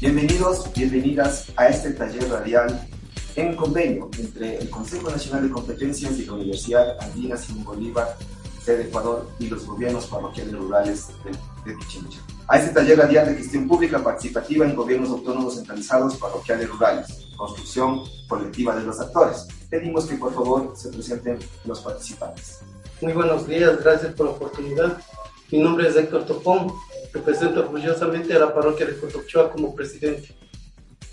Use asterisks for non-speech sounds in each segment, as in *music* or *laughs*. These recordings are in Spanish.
Bienvenidos, bienvenidas a este taller radial en convenio entre el Consejo Nacional de Competencias y la Universidad Andina Simón Bolívar de Ecuador y los gobiernos parroquiales rurales de, de Pichincha. A este taller radial de gestión pública participativa en gobiernos autónomos centralizados parroquiales rurales, construcción colectiva de los actores. Pedimos que por favor se presenten los participantes. Muy buenos días, gracias por la oportunidad. Mi nombre es Héctor Topón, represento orgullosamente a la parroquia de Cotochoa como presidente.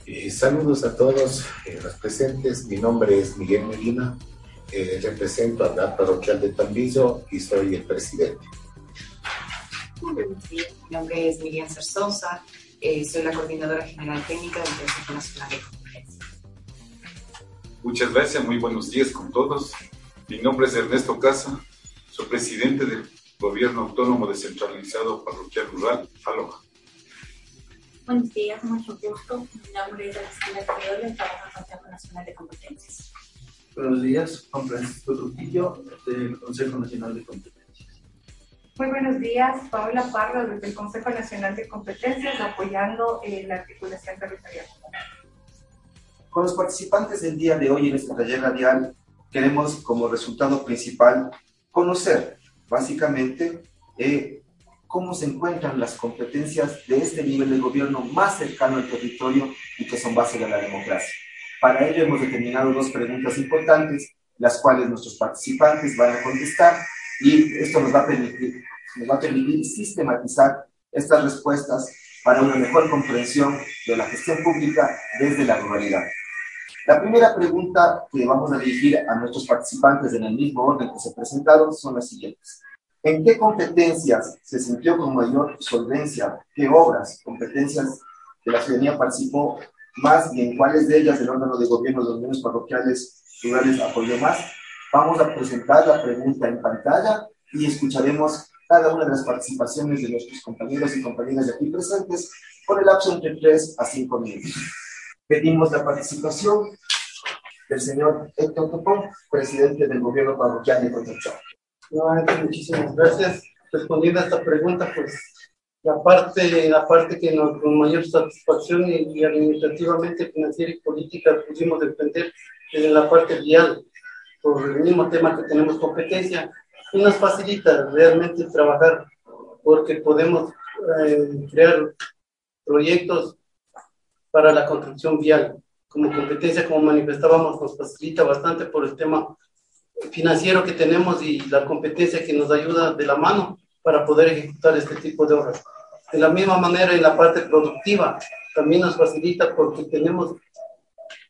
Eh, saludos a todos eh, los presentes, mi nombre es Miguel Medina, eh, represento a la parroquial de Tambizo y soy el presidente. Muy buenos días, mi nombre es Miriam Sarsosa, eh, soy la coordinadora general técnica del Consejo Nacional de Conferencia. Muchas gracias, muy buenos días con todos. Mi nombre es Ernesto Casa, soy presidente del Gobierno Autónomo Descentralizado Parroquial Rural, Aloha. Buenos días, mucho gusto. Mi nombre es Alexandra Coriola y trabajo en el Consejo Nacional de Competencias. Buenos días, Juan Francisco Trujillo, del Consejo Nacional de Competencias. Muy buenos días, Paola Parra, desde el Consejo Nacional de Competencias, apoyando eh, la articulación territorial. Con los participantes del día de hoy en este taller radial, queremos como resultado principal conocer básicamente eh, cómo se encuentran las competencias de este nivel de gobierno más cercano al territorio y que son base de la democracia. Para ello hemos determinado dos preguntas importantes, las cuales nuestros participantes van a contestar y esto nos va a nos va a permitir sistematizar estas respuestas para una mejor comprensión de la gestión pública desde la ruralidad. La primera pregunta que vamos a dirigir a nuestros participantes en el mismo orden que se presentaron son las siguientes. ¿En qué competencias se sintió con mayor solvencia? ¿Qué obras, competencias que la ciudadanía participó más y en cuáles de ellas el órgano de gobierno de los gobiernos parroquiales rurales apoyó más? Vamos a presentar la pregunta en pantalla y escucharemos cada una de las participaciones de nuestros compañeros y compañeras de aquí presentes por el lapso entre 3 a 5 minutos. Pedimos la participación del señor Héctor Topón, presidente del gobierno parroquial de Cotochoa. Nuevamente, muchísimas gracias. Respondiendo a esta pregunta, pues la parte, la parte que nos, con mayor satisfacción y, y administrativamente, financiera y política pudimos defender es en la parte vial, por el mismo tema que tenemos competencia, y nos facilita realmente trabajar porque podemos eh, crear proyectos para la construcción vial. Como competencia, como manifestábamos, nos facilita bastante por el tema financiero que tenemos y la competencia que nos ayuda de la mano para poder ejecutar este tipo de obras. De la misma manera, en la parte productiva, también nos facilita porque tenemos,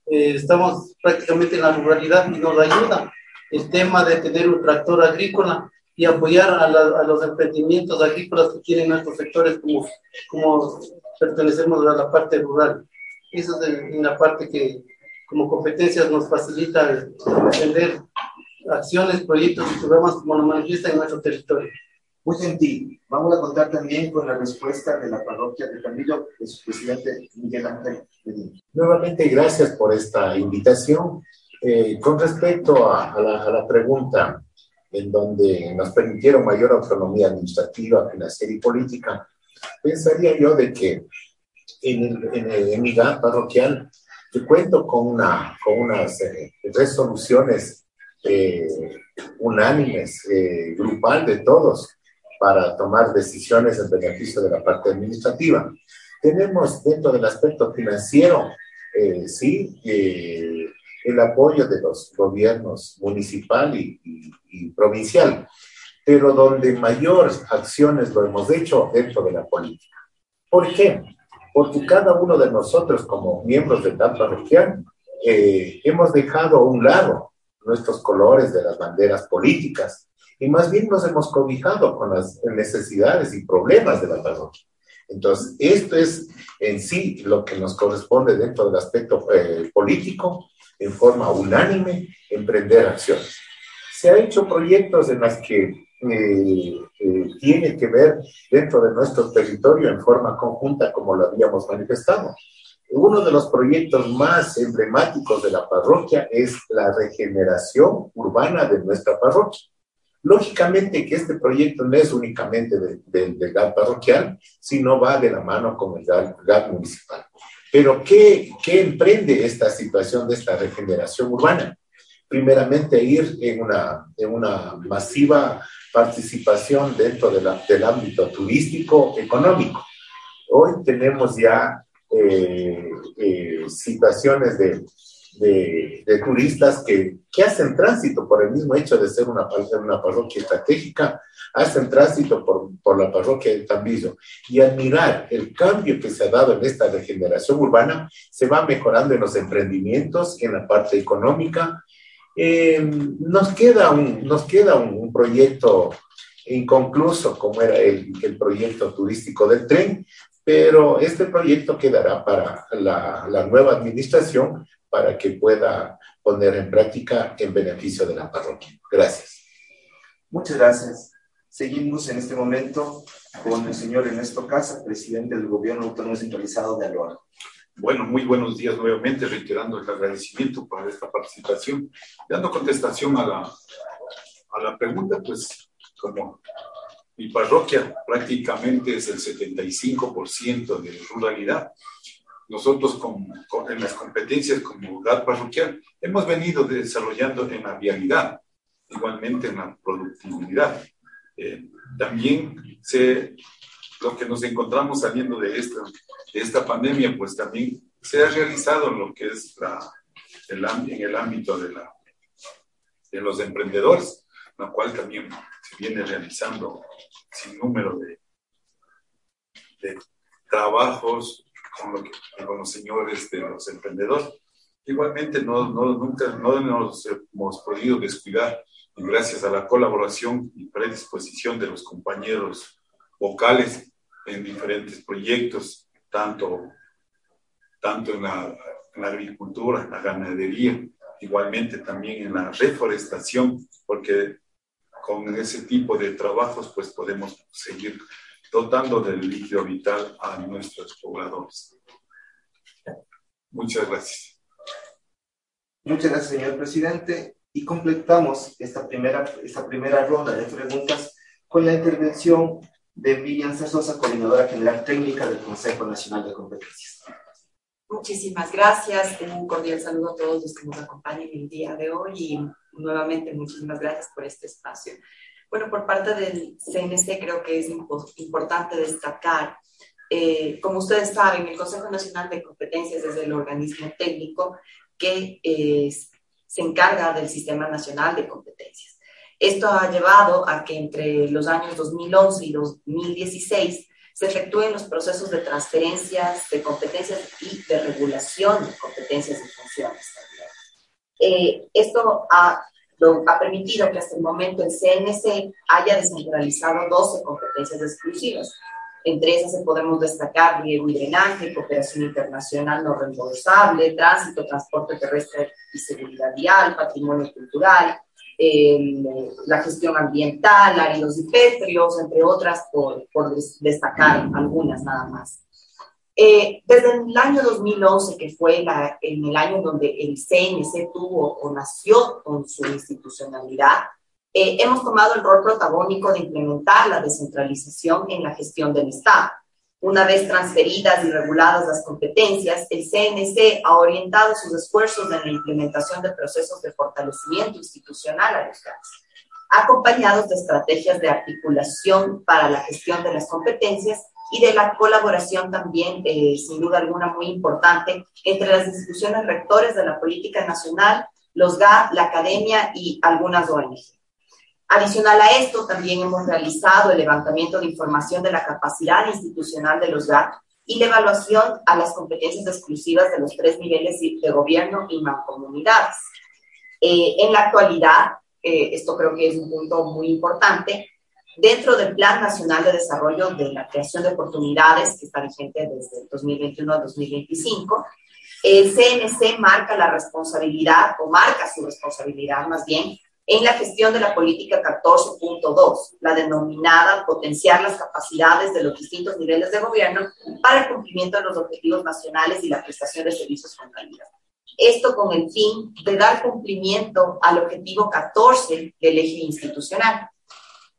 eh, estamos prácticamente en la ruralidad y nos ayuda el tema de tener un tractor agrícola y apoyar a, la, a los emprendimientos agrícolas que tienen nuestros sectores como, como pertenecemos a la parte rural. Eso es en la parte que como competencias nos facilita defender acciones, proyectos y programas como lo manifiesta en nuestro territorio. Muy gentil. Vamos a contar también con la respuesta de la parroquia de Camillo, de su presidente Miguel Ángel Medina. Nuevamente, gracias por esta invitación. Eh, con respecto a, a, la, a, la, pregunta en donde nos permitieron mayor autonomía administrativa, financiera y política, pensaría yo de que en, en, en mi GAP parroquial yo cuento con, una, con unas eh, resoluciones eh, unánimes, eh, grupal de todos, para tomar decisiones en beneficio de la parte administrativa. Tenemos dentro del aspecto financiero, eh, sí, el apoyo de los gobiernos municipal y, y, y, provincial, pero donde mayores acciones lo hemos hecho dentro de la política. ¿Por qué? Porque cada uno de nosotros como miembros del TAP parroquial eh, hemos dejado a un lado nuestros colores de las banderas políticas y más bien nos hemos cobijado con las necesidades y problemas de la parroquia. Entonces, esto es en sí lo que nos corresponde dentro del aspecto eh, político, en forma unánime, emprender acciones. Se han hecho proyectos en los que tiene que ver dentro de nuestro territorio en forma conjunta, como lo habíamos manifestado. Uno de los proyectos más emblemáticos de la parroquia es la regeneración urbana de nuestra parroquia. Lógicamente que este proyecto no es únicamente del de, GAT parroquial, sino va de la mano con el GAT, municipal. Pero ¿qué, ¿qué emprende esta situación de esta regeneración urbana? Primeramente ir en una, en una masiva participación dentro de del ámbito turístico económico. Hoy tenemos ya eh, eh, situaciones de, de, turistas que, que, hacen tránsito por el mismo hecho de ser una, una parroquia estratégica, hacen tránsito por, por la parroquia de Tambillo. Y admirar el cambio que se ha dado en esta regeneración urbana, se va mejorando en los emprendimientos, en la parte económica. Eh, nos queda, un, nos queda un proyecto inconcluso, como era el, proyecto turístico del tren, pero este proyecto quedará para la, nueva administración para que pueda poner en práctica en beneficio de la parroquia. Gracias. Muchas gracias. Seguimos en este momento con el señor Ernesto Casa, presidente del Gobierno Autónomo Centralizado de Aloha. Bueno, muy buenos días nuevamente, reiterando el agradecimiento por esta participación. Dando contestación a la, a la pregunta, pues como mi parroquia prácticamente es el 75% de ruralidad. Nosotros con, en las competencias como lugar parroquial hemos venido desarrollando en la vialidad, igualmente en la productividad. Eh, también se, lo que nos encontramos saliendo de esta, de esta pandemia, pues también se ha realizado lo que es la, el, en el ámbito de, la, de los emprendedores, lo cual también se viene realizando sin número de, de trabajos con, con, los señores de los emprendedores. Igualmente, no, no, nunca no nos hemos podido descuidar y gracias a la colaboración y predisposición de los compañeros vocales en diferentes proyectos, tanto, tanto en la, en la agricultura, la ganadería, igualmente también en la reforestación, porque con ese tipo de trabajos, pues podemos seguir dotando del líquido vital a nuestros pobladores. Muchas gracias. Muchas gracias, señor presidente. Y completamos esta primera, esta primera ronda de preguntas con la intervención de Vivian Sosa, coordinadora general técnica del Consejo Nacional de Competencias. Muchísimas gracias. Un cordial saludo a todos los que nos acompañan el día de hoy y nuevamente muchísimas gracias por este espacio. Bueno, por parte del CNC creo que es importante destacar, eh, como ustedes saben, el Consejo Nacional de Competencias es el organismo técnico que eh, se encarga del Sistema Nacional de Competencias. Esto ha llevado a que entre los años 2011 y 2016 se efectúen los procesos de transferencias de competencias y de regulación de competencias y funciones eh, esto ha, ha, permitido que hasta el momento el CNC haya descentralizado 12 competencias exclusivas. Entre esas podemos destacar riego y drenaje, cooperación internacional no reembolsable, tránsito, transporte terrestre y seguridad vial, patrimonio cultural, eh, la gestión ambiental, áridos y pétreos, entre otras, por, por destacar algunas nada más. Eh, desde el año 2011, que fue la, en el año donde el CNC tuvo o nació con su institucionalidad, eh, hemos tomado el rol protagónico de implementar la descentralización en la gestión del Estado. Una vez transferidas y reguladas las competencias, el CNC ha orientado sus esfuerzos en la implementación de procesos de fortalecimiento institucional a los GATS, acompañados de estrategias de articulación para la gestión de las competencias y de la colaboración también, eh, sin duda alguna, muy importante entre las instituciones rectores de la política nacional, los GAT, la academia y algunas ONG. Adicional a esto, también hemos realizado el levantamiento de información de la capacidad institucional de los GAT y la evaluación a las competencias exclusivas de los tres niveles de gobierno y mancomunidades. Eh, en la actualidad, eh, esto creo que es un punto muy importante, dentro del Plan Nacional de Desarrollo de la Creación de Oportunidades, que está vigente desde el 2021 al 2025, el CNC marca la responsabilidad, o marca su responsabilidad más bien, en la gestión de la política 14.2, la denominada potenciar las capacidades de los distintos niveles de gobierno para el cumplimiento de los objetivos nacionales y la prestación de servicios con calidad. Esto con el fin de dar cumplimiento al objetivo 14 del eje institucional.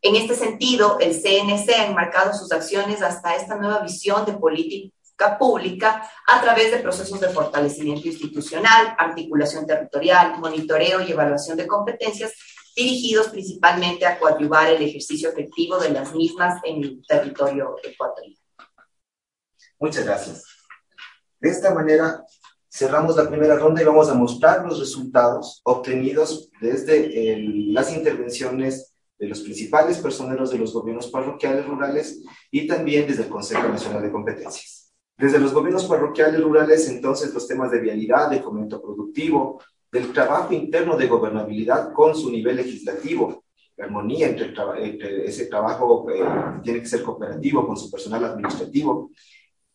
En este sentido, el CNC ha enmarcado sus acciones hasta esta nueva visión de política pública a través de procesos de fortalecimiento institucional, articulación territorial, monitoreo y evaluación de competencias dirigidos principalmente a coadyuvar el ejercicio efectivo de las mismas en el territorio ecuatoriano. Muchas gracias. De esta manera, cerramos la primera ronda y vamos a mostrar los resultados obtenidos desde las intervenciones de los principales personeros de los gobiernos parroquiales rurales y también desde el Consejo Nacional de Competencias. Desde los gobiernos parroquiales rurales, entonces, los temas de vialidad, de fomento productivo, del trabajo interno de gobernabilidad con su nivel legislativo, la armonía entre, ese trabajo eh, tiene que ser cooperativo con su personal administrativo,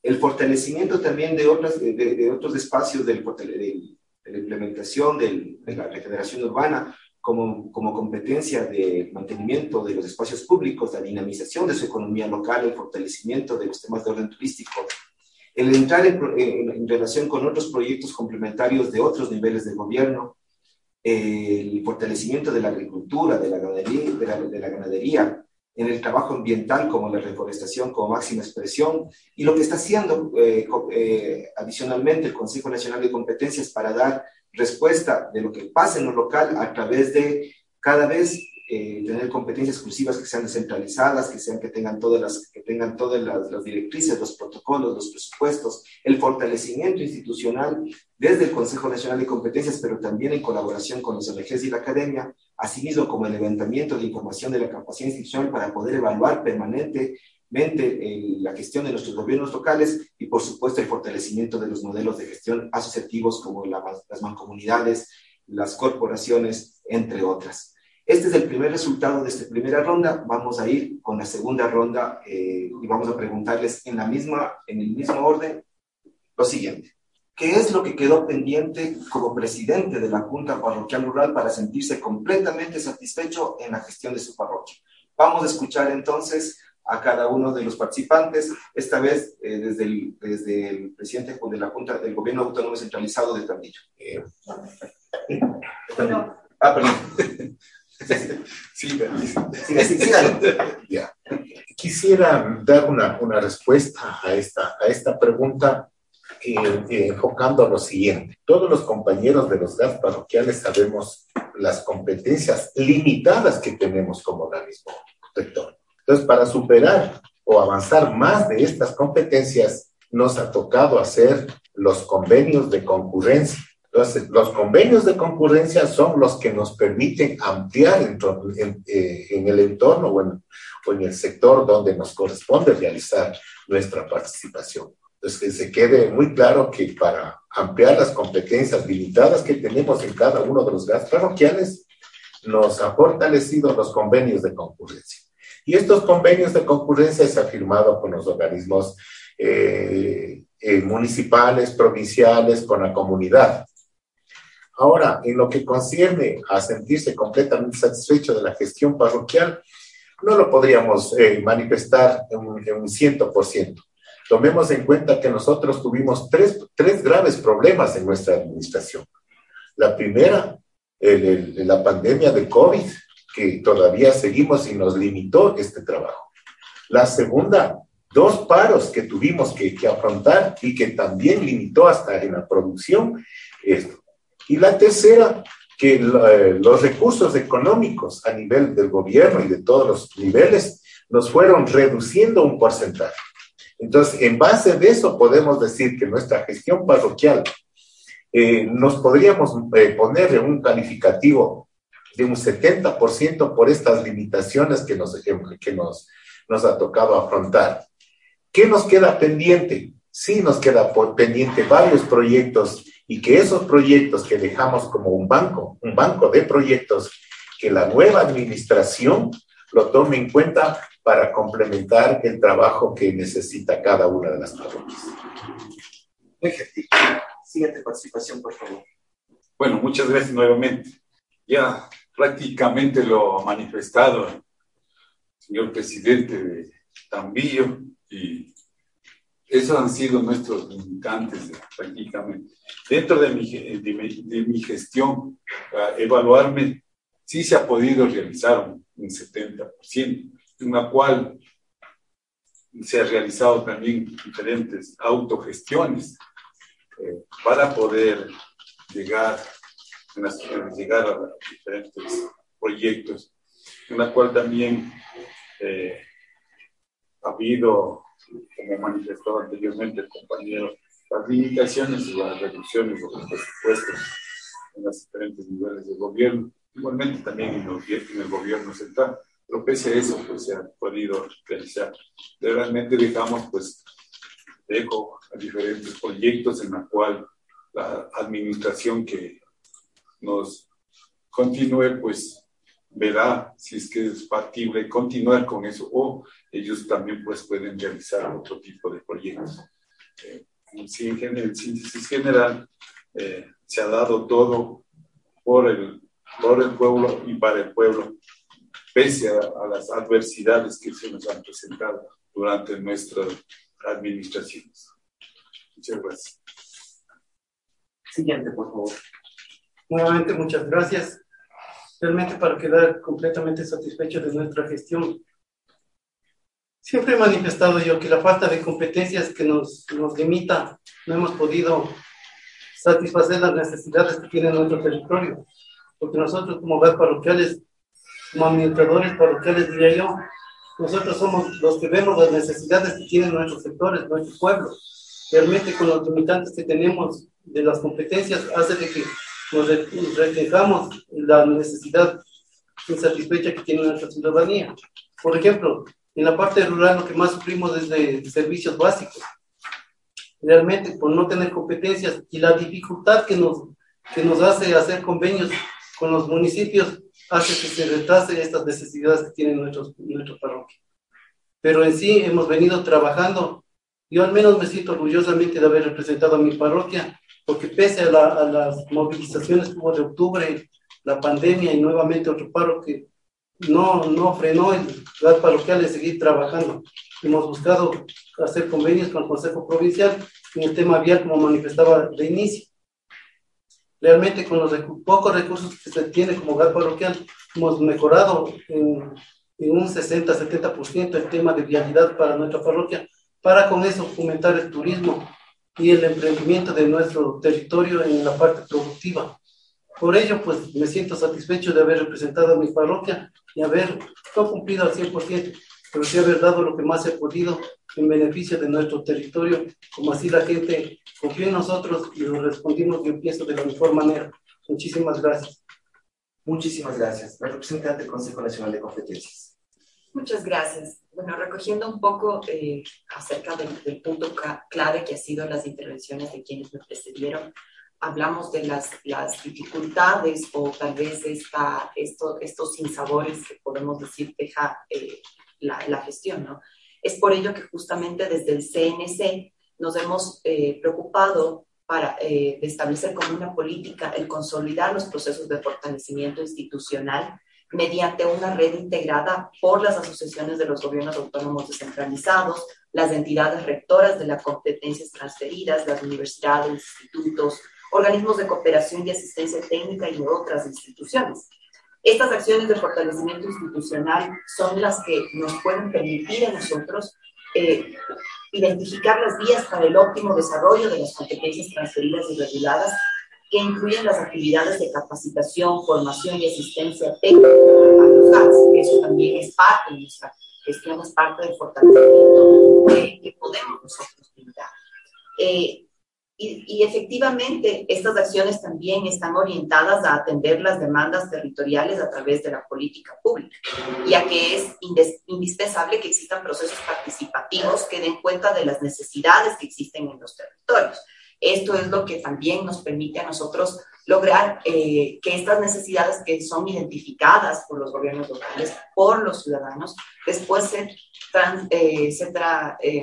el fortalecimiento también de, otras, de, otros espacios del, de, la implementación de la regeneración urbana como, como competencia de mantenimiento de los espacios públicos, la dinamización de su economía local, el fortalecimiento de los temas de orden turístico, el entrar en, relación con otros proyectos complementarios de otros niveles de gobierno, el fortalecimiento de la agricultura, de la ganadería, de la, ganadería en el trabajo ambiental como la reforestación como máxima expresión y lo que está haciendo eh, eh, adicionalmente el Consejo Nacional de Competencias para dar respuesta de lo que pasa en lo local a través de cada vez eh, tener competencias exclusivas que sean descentralizadas, que sean que tengan todas las que tengan todas las, directrices, los protocolos, los presupuestos, el fortalecimiento institucional desde el Consejo Nacional de Competencias, pero también en colaboración con los ONGs y la academia, asimismo como el levantamiento de información de la capacidad institucional para poder evaluar permanentemente eh, la gestión de nuestros gobiernos locales y por supuesto el fortalecimiento de los modelos de gestión asociativos como las mancomunidades, las corporaciones, entre otras. Este es el primer resultado de esta primera ronda. Vamos a ir con la segunda ronda eh, y vamos a preguntarles en, la misma, en el mismo orden lo siguiente. ¿Qué es lo que quedó pendiente como presidente de la Junta Parroquial Rural para sentirse completamente satisfecho en la gestión de su parroquia? Vamos a escuchar entonces a cada uno de los participantes, esta vez eh, desde, el, desde el presidente de la Junta del Gobierno Autónomo Centralizado de Tandillo. Eh, ah, perdón. *laughs* Sí, Quisiera dar una, una, respuesta a esta, a esta pregunta eh, eh, enfocando a lo siguiente. Todos los compañeros de los GAF parroquiales sabemos las competencias limitadas que tenemos como organismo protector. Entonces, para superar o avanzar más de estas competencias, nos ha tocado hacer los convenios de concurrencia entonces, los convenios de concurrencia son los que nos permiten ampliar en, eh, el entorno o en, el sector donde nos corresponde realizar nuestra participación. Entonces, que se quede muy claro que para ampliar las competencias limitadas que tenemos en cada uno de los gastos parroquiales, nos ha fortalecido los convenios de concurrencia. Y estos convenios de concurrencia se han firmado con los organismos eh, eh, municipales, provinciales, con la comunidad. Ahora, en lo que concierne a sentirse completamente satisfecho de la gestión parroquial, no lo podríamos eh, manifestar en un, ciento por ciento. Tomemos en cuenta que nosotros tuvimos tres, tres, graves problemas en nuestra administración. La primera, la pandemia de COVID, que todavía seguimos y nos limitó este trabajo. La segunda, dos paros que tuvimos que, que afrontar y que también limitó hasta en la producción esto. Y la tercera, que eh, los recursos económicos a nivel del gobierno y de todos los niveles nos fueron reduciendo un porcentaje. Entonces, en base de eso podemos decir que nuestra gestión parroquial eh, nos podríamos eh, poner un calificativo de un 70% por estas limitaciones que, nos, que nos, nos ha tocado afrontar. ¿Qué nos queda pendiente? Sí, nos queda pendiente varios proyectos y que esos proyectos que dejamos como un banco, un banco de proyectos, que la nueva administración lo tome en cuenta para complementar el trabajo que necesita cada una de las parroquias. Siguiente participación, por favor. Bueno, muchas gracias nuevamente. Ya prácticamente lo ha manifestado el señor presidente de Tambillo y esos han sido nuestros limitantes prácticamente. Dentro de mi, de mi, gestión, evaluarme, sí se ha podido realizar un, 70%, en la cual se ha realizado también diferentes autogestiones eh, para poder llegar, llegar a diferentes proyectos, en la cual también eh, ha habido, como manifestó anteriormente el compañero, las limitaciones y las reducciones de los presupuestos en los diferentes niveles de gobierno, igualmente también en, el gobierno central. Pero pese a eso, pues se ha podido realizar. Realmente dejamos, pues, dejo a diferentes proyectos en la cual la administración que nos continúe, pues verá si es que es factible continuar con eso o ellos también pues pueden realizar otro tipo de proyectos. Eh, en, síntesis general, eh, se ha dado todo por el, por el pueblo y para el pueblo, pese a, a las adversidades que se nos han presentado durante nuestras administraciones. Muchas gracias. Siguiente, por favor. Nuevamente, muchas gracias. Realmente para quedar completamente satisfecho de nuestra gestión. Siempre he manifestado yo que la falta de competencias que nos, nos limita, no hemos podido satisfacer las necesidades que tiene nuestro territorio. Porque nosotros como hogar parroquiales, como administradores parroquiales, diría yo, nosotros somos los que vemos las necesidades que tienen nuestros sectores, nuestro pueblo. Realmente con los limitantes que tenemos de las competencias hace de que nos reflejamos la necesidad insatisfecha que tiene nuestra ciudadanía. Por ejemplo, en la parte rural lo que más sufrimos es de servicios básicos. Realmente por no tener competencias y la dificultad que nos, que nos hace hacer convenios con los municipios hace que se retrase estas necesidades que tienen nuestros, nuestra parroquia. Pero en sí hemos venido trabajando. Yo al menos me siento orgullosamente de haber representado a mi parroquia porque pese a, las movilizaciones que hubo de octubre, la pandemia y nuevamente otro paro que no, no frenó el gas parroquial de seguir trabajando. Hemos buscado hacer convenios con el Consejo Provincial en el tema vial, como manifestaba de inicio. Realmente con los pocos recursos que se tiene como gas parroquial, hemos mejorado en, en un 60-70% el tema de vialidad para nuestra parroquia, para con eso fomentar el turismo y el emprendimiento de nuestro territorio en la parte productiva. Por ello, pues me siento satisfecho de haber representado a mi parroquia y haber no cumplido al 100%, pero sí haber dado lo que más he podido en beneficio de nuestro territorio, como así la gente confió en nosotros y lo respondimos, yo pienso, de la mejor manera. Muchísimas gracias. Muchísimas gracias. La representante del Consejo Nacional de Competencias. Muchas gracias. Bueno, recogiendo un poco eh, acerca del, punto clave que ha sido las intervenciones de quienes me precedieron, hablamos de las, dificultades o tal vez esta, esto, estos sinsabores que podemos decir deja eh, la, gestión, ¿no? Es por ello que justamente desde el CNC nos hemos eh, preocupado para establecer como una política el consolidar los procesos de fortalecimiento institucional mediante una red integrada por las asociaciones de los gobiernos autónomos descentralizados, las entidades rectoras de las competencias transferidas, las universidades, institutos, organismos de cooperación y asistencia técnica y otras instituciones. Estas acciones de fortalecimiento institucional son las que nos pueden permitir a nosotros eh, identificar las vías para el óptimo desarrollo de las competencias transferidas y reguladas que incluyen las actividades de capacitación, formación y asistencia técnica a los GATS. Eso también es parte de nuestra gestión, es parte del fortalecimiento que podemos nosotros brindar. Eh, y, y, efectivamente, estas acciones también están orientadas a atender las demandas territoriales a través de la política pública, ya que es indispensable que existan procesos participativos que den cuenta de las necesidades que existen en los territorios Esto es lo que también nos permite a nosotros lograr eh, que estas necesidades que son identificadas por los gobiernos locales, por los ciudadanos, después se, eh, se, eh,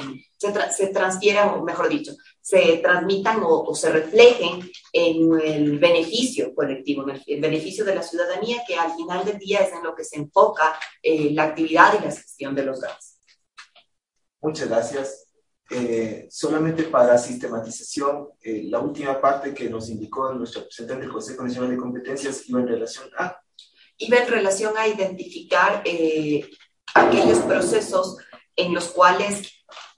se, transfieran, o mejor dicho, se transmitan o, se reflejen en el beneficio colectivo, en el, beneficio de la ciudadanía, que al final del día es en lo que se enfoca la actividad y la gestión de los GAS. Muchas gracias. Eh, solamente para sistematización, eh, la última parte que nos indicó nuestro representante del Consejo Nacional de Competencias iba en relación a... Iba en relación a identificar eh, aquellos procesos en los cuales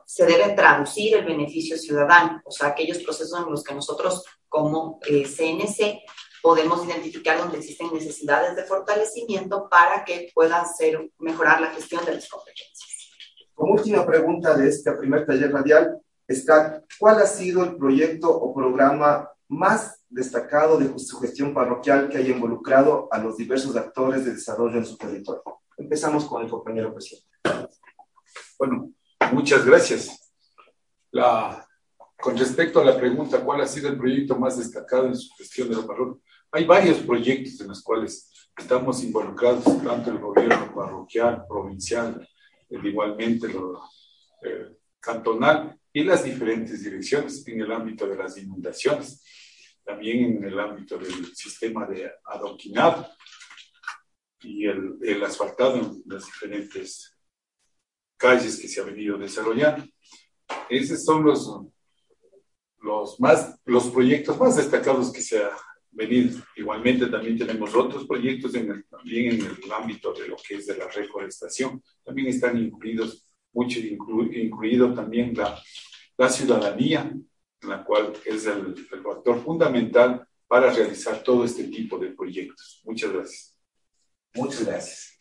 se debe traducir el beneficio ciudadano, o sea, aquellos procesos en los que nosotros como CNC podemos identificar donde existen necesidades de fortalecimiento para que puedan ser, mejorar la gestión de las competencias. Como última pregunta de este primer taller radial está, ¿cuál ha sido el proyecto o programa más destacado de su gestión parroquial que haya involucrado a los diversos actores de desarrollo en su territorio? Empezamos con el compañero presidente. Bueno, muchas gracias. La, con respecto a la pregunta, ¿cuál ha sido el proyecto más destacado en su gestión de la parroquia? Hay varios proyectos en los cuales estamos involucrados, tanto el gobierno parroquial, provincial, igualmente lo eh, cantonal y las diferentes direcciones en el ámbito de las inundaciones, también en el ámbito del sistema de adoquinado y el, el asfaltado en las diferentes calles que se ha venido desarrollando. Esos son los, los, más, los proyectos más destacados que se ha venido. Igualmente también tenemos otros proyectos en el, también en el ámbito de lo que es de la reforestación. También están incluidos, mucho incluido también la, la ciudadanía, la cual es el factor fundamental para realizar todo este tipo de proyectos. Muchas gracias. Muchas gracias.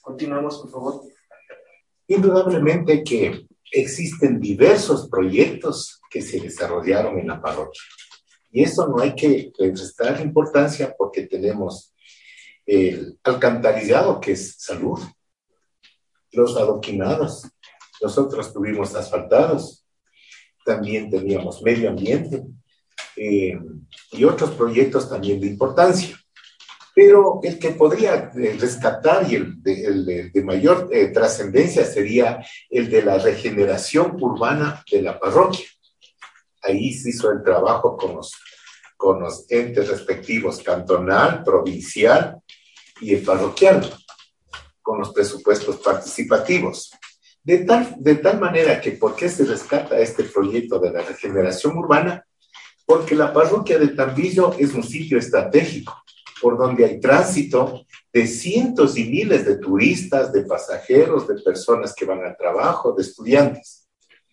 Continuamos, por favor. Indudablemente que existen diversos proyectos que se desarrollaron en la parroquia. Y eso no hay que restar importancia porque tenemos el alcantarillado, que es salud, los adoquinados, nosotros tuvimos asfaltados, también teníamos medio ambiente eh, y otros proyectos también de importancia. Pero el que podría eh, rescatar y el de, mayor eh, trascendencia sería el de la regeneración urbana de la parroquia ahí se hizo el trabajo con los, con los entes respectivos, cantonal, provincial y el parroquial, con los presupuestos participativos. De tal, de tal manera que, ¿por qué se rescata este proyecto de la regeneración urbana? Porque la parroquia de Tambillo es un sitio estratégico, por donde hay tránsito de cientos y miles de turistas, de pasajeros, de personas que van al trabajo, de estudiantes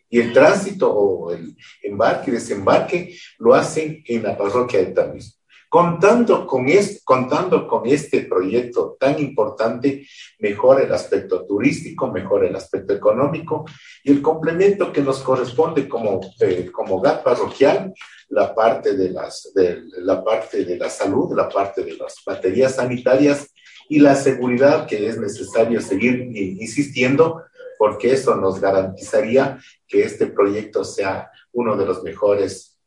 y el tránsito o el embarque y desembarque lo hacen en la parroquia de Tamis. Contando con, este, contando con este proyecto tan importante, mejora el aspecto turístico, mejora el aspecto económico y el complemento que nos corresponde como, eh, como GAT parroquial, la parte, de las, de, la parte de la salud, la parte de las baterías sanitarias y la seguridad que es necesario seguir insistiendo porque eso nos garantizaría que este proyecto sea uno de los mejores,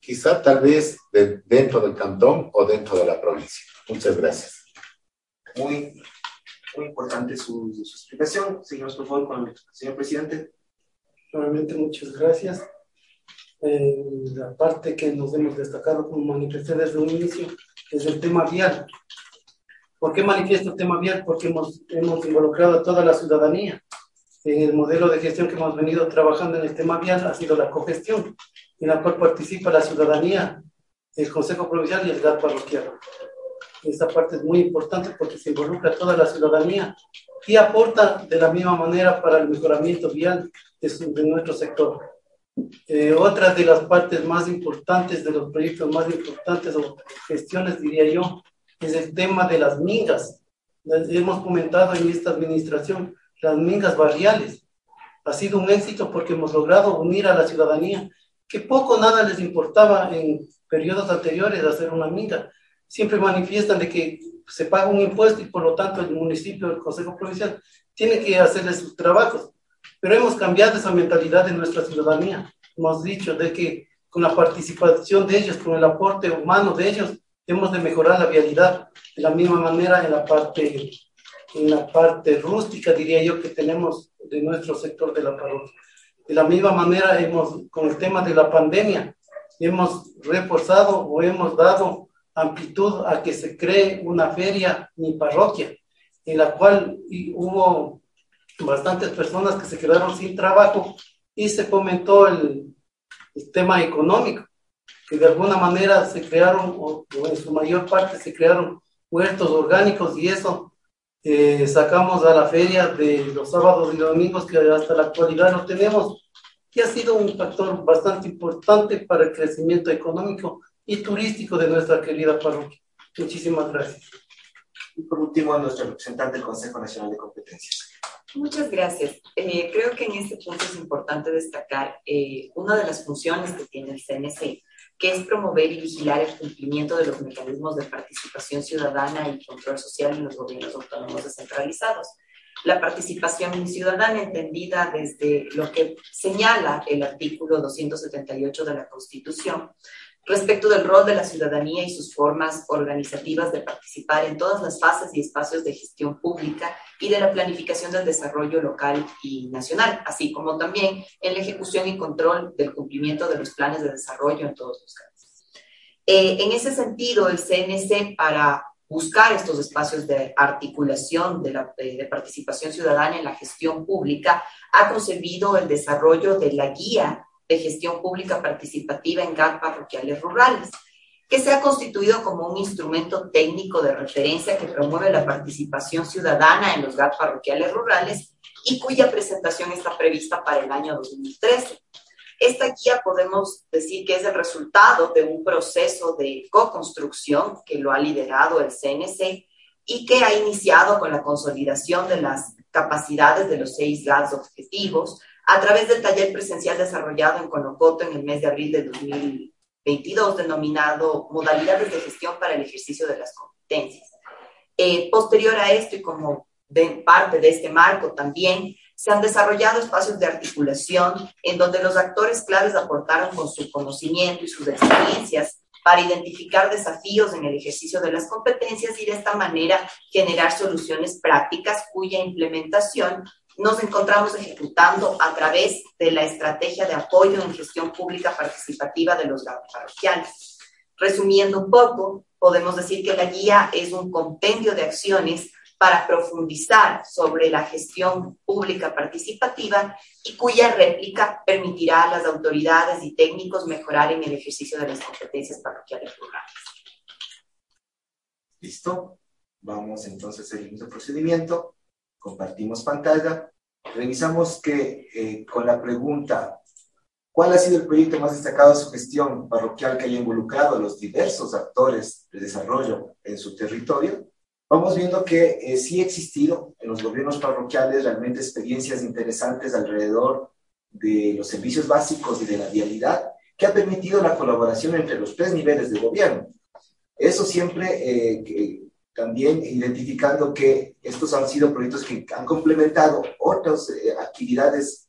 quizá tal vez dentro del cantón o dentro de la provincia. Muchas gracias. Muy, muy importante su, explicación. Seguimos por favor con el señor presidente. Nuevamente muchas gracias. Eh, la parte que nos hemos destacado como manifesté desde un inicio es el tema vial. ¿Por qué manifiesto el tema vial? Porque hemos, hemos involucrado a toda la ciudadanía en el modelo de gestión que hemos venido trabajando en el tema vial ha sido la cogestión, en la cual participa la ciudadanía, el Consejo Provincial y el GAT parroquial. Esta parte es muy importante porque se involucra toda la ciudadanía y aporta de la misma manera para el mejoramiento vial de, nuestro sector. Eh, otra de las partes más importantes, de los proyectos más importantes o gestiones, diría yo, es el tema de las mingas. Hemos comentado en esta administración las mingas barriales. Ha sido un éxito porque hemos logrado unir a la ciudadanía, que poco o nada les importaba en periodos anteriores hacer una minga. Siempre manifiestan de que se paga un impuesto y por lo tanto el municipio, el Consejo Provincial, tiene que hacerles sus trabajos. Pero hemos cambiado esa mentalidad de nuestra ciudadanía. Hemos dicho de que con la participación de ellos, con el aporte humano de ellos, hemos de mejorar la vialidad. De la misma manera en la parte, la parte rústica, diría yo, que tenemos de nuestro sector de la parroquia. De la misma manera, hemos, con el tema de la pandemia, hemos reforzado o hemos dado amplitud a que se cree una feria mi parroquia, en la cual hubo bastantes personas que se quedaron sin trabajo y se comentó el, el tema económico, que de alguna manera se crearon, o, en su mayor parte se crearon huertos orgánicos y eso eh, sacamos a la feria de los sábados y domingos que hasta la actualidad no tenemos y ha sido un factor bastante importante para el crecimiento económico y turístico de nuestra querida parroquia. Muchísimas gracias. Y por último, a nuestro representante del Consejo Nacional de Competencias. Muchas gracias. Eh, creo que en este punto es importante destacar eh, una de las funciones que tiene el CNC, que es promover y vigilar el cumplimiento de los mecanismos de participación ciudadana y control social en los gobiernos autónomos descentralizados. La participación ciudadana entendida desde lo que señala el artículo 278 de la Constitución respecto del rol de la ciudadanía y sus formas organizativas de participar en todas las fases y espacios de gestión pública y de la planificación del desarrollo local y nacional, así como también en la ejecución y control del cumplimiento de los planes de desarrollo en todos los casos. Eh, en ese sentido, el CNC, para buscar estos espacios de articulación la, de participación ciudadana en la gestión pública, ha concebido el desarrollo de la guía de gestión pública participativa en GAC parroquiales rurales, que se ha constituido como un instrumento técnico de referencia que promueve la participación ciudadana en los GAC parroquiales rurales y cuya presentación está prevista para el año 2013. Esta guía podemos decir que es el resultado de un proceso de co-construcción que lo ha liderado el CNC y que ha iniciado con la consolidación de las capacidades de los seis GADs objetivos, a través del taller presencial desarrollado en Conocoto en el mes de abril de 2022, denominado Modalidades de Gestión para el Ejercicio de las Competencias. Eh, posterior a esto y como de parte de este marco también, se han desarrollado espacios de articulación en donde los actores claves aportaron con su conocimiento y sus experiencias para identificar desafíos en el ejercicio de las competencias y de esta manera generar soluciones prácticas cuya implementación nos encontramos ejecutando a través de la estrategia de apoyo en gestión pública participativa de los parroquiales. Resumiendo un poco, podemos decir que la guía es un compendio de acciones para profundizar sobre la gestión pública participativa y cuya réplica permitirá a las autoridades y técnicos mejorar en el ejercicio de las competencias parroquiales rurales. Listo. Vamos entonces a seguir el procedimiento compartimos pantalla, revisamos que eh, con la pregunta, ¿cuál ha sido el proyecto más destacado de su gestión parroquial que haya involucrado a los diversos actores de desarrollo en su territorio? Vamos viendo que eh, sí ha existido en los gobiernos parroquiales realmente experiencias interesantes alrededor de los servicios básicos y de la vialidad, que ha permitido la colaboración entre los tres niveles de gobierno. Eso siempre eh, también identificando que estos han sido proyectos que han complementado otras eh, actividades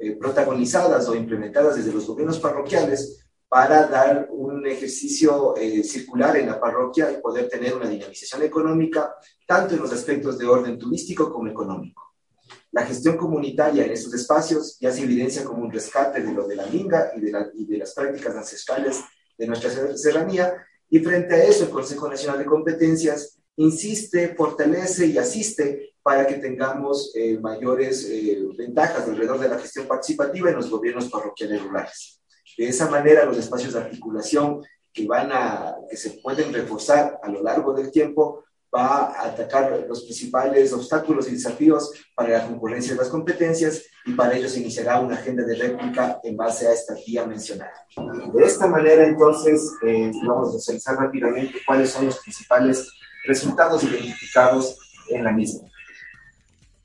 eh, protagonizadas o implementadas desde los gobiernos parroquiales para dar un ejercicio eh, circular en la parroquia y poder tener una dinamización económica, tanto en los aspectos de orden turístico como económico. La gestión comunitaria en estos espacios ya se evidencia como un rescate de lo de la minga y de, y de las prácticas ancestrales de nuestra serranía, y frente a eso el Consejo Nacional de Competencias insiste, fortalece y asiste para que tengamos eh, mayores eh, ventajas alrededor de la gestión participativa en los gobiernos parroquiales rurales. De esa manera, los espacios de articulación que, van a, que se pueden reforzar a lo largo del tiempo va a atacar los principales obstáculos y desafíos para la concurrencia de las competencias y para ello se iniciará una agenda de réplica en base a esta guía mencionada. De esta manera, entonces, eh, vamos a socializar rápidamente cuáles son los principales resultados identificados en la misma.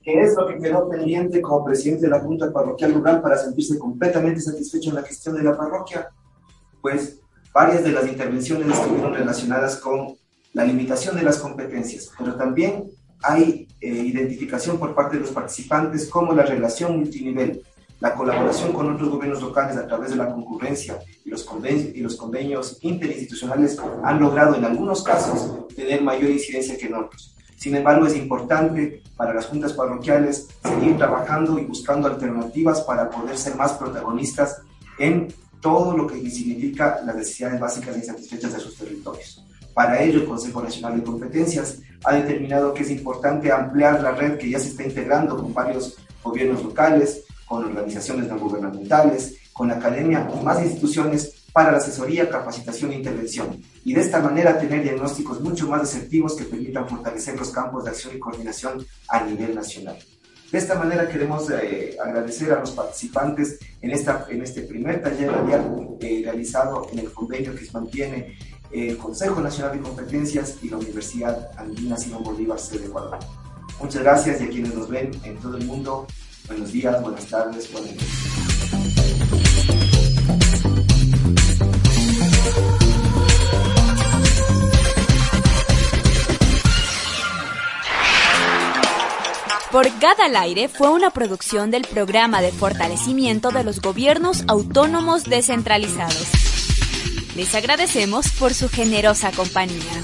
¿Qué es lo que quedó pendiente como presidente de la Junta Parroquial Rural para sentirse completamente satisfecho en la gestión de la parroquia? Pues varias de las intervenciones estuvieron relacionadas con la limitación de las competencias, pero también hay eh, identificación por parte de los participantes como la relación multinivel la colaboración con otros gobiernos locales a través de la concurrencia y los, convenios, interinstitucionales han logrado en algunos casos tener mayor incidencia que en otros. Sin embargo, es importante para las juntas parroquiales seguir trabajando y buscando alternativas para poder ser más protagonistas en todo lo que significa las necesidades básicas y insatisfechas de sus territorios. Para ello, el Consejo Nacional de Competencias ha determinado que es importante ampliar la red que ya se está integrando con varios gobiernos locales, con organizaciones no gubernamentales, con la academia y más instituciones para la asesoría, capacitación e intervención, y de esta manera tener diagnósticos mucho más asertivos que permitan fortalecer los campos de acción y coordinación a nivel nacional. De esta manera queremos eh, agradecer a los participantes en, esta, en este primer taller radial eh, realizado en el convenio que mantiene el Consejo Nacional de Competencias y la Universidad Andina Simón Bolívar, sede de Ecuador. Muchas gracias y a quienes nos ven en todo el mundo, buenos días, buenas tardes, buenas noches. Por Gada al Aire fue una producción del Programa de Fortalecimiento de los Gobiernos Autónomos Descentralizados. Les agradecemos por su generosa compañía.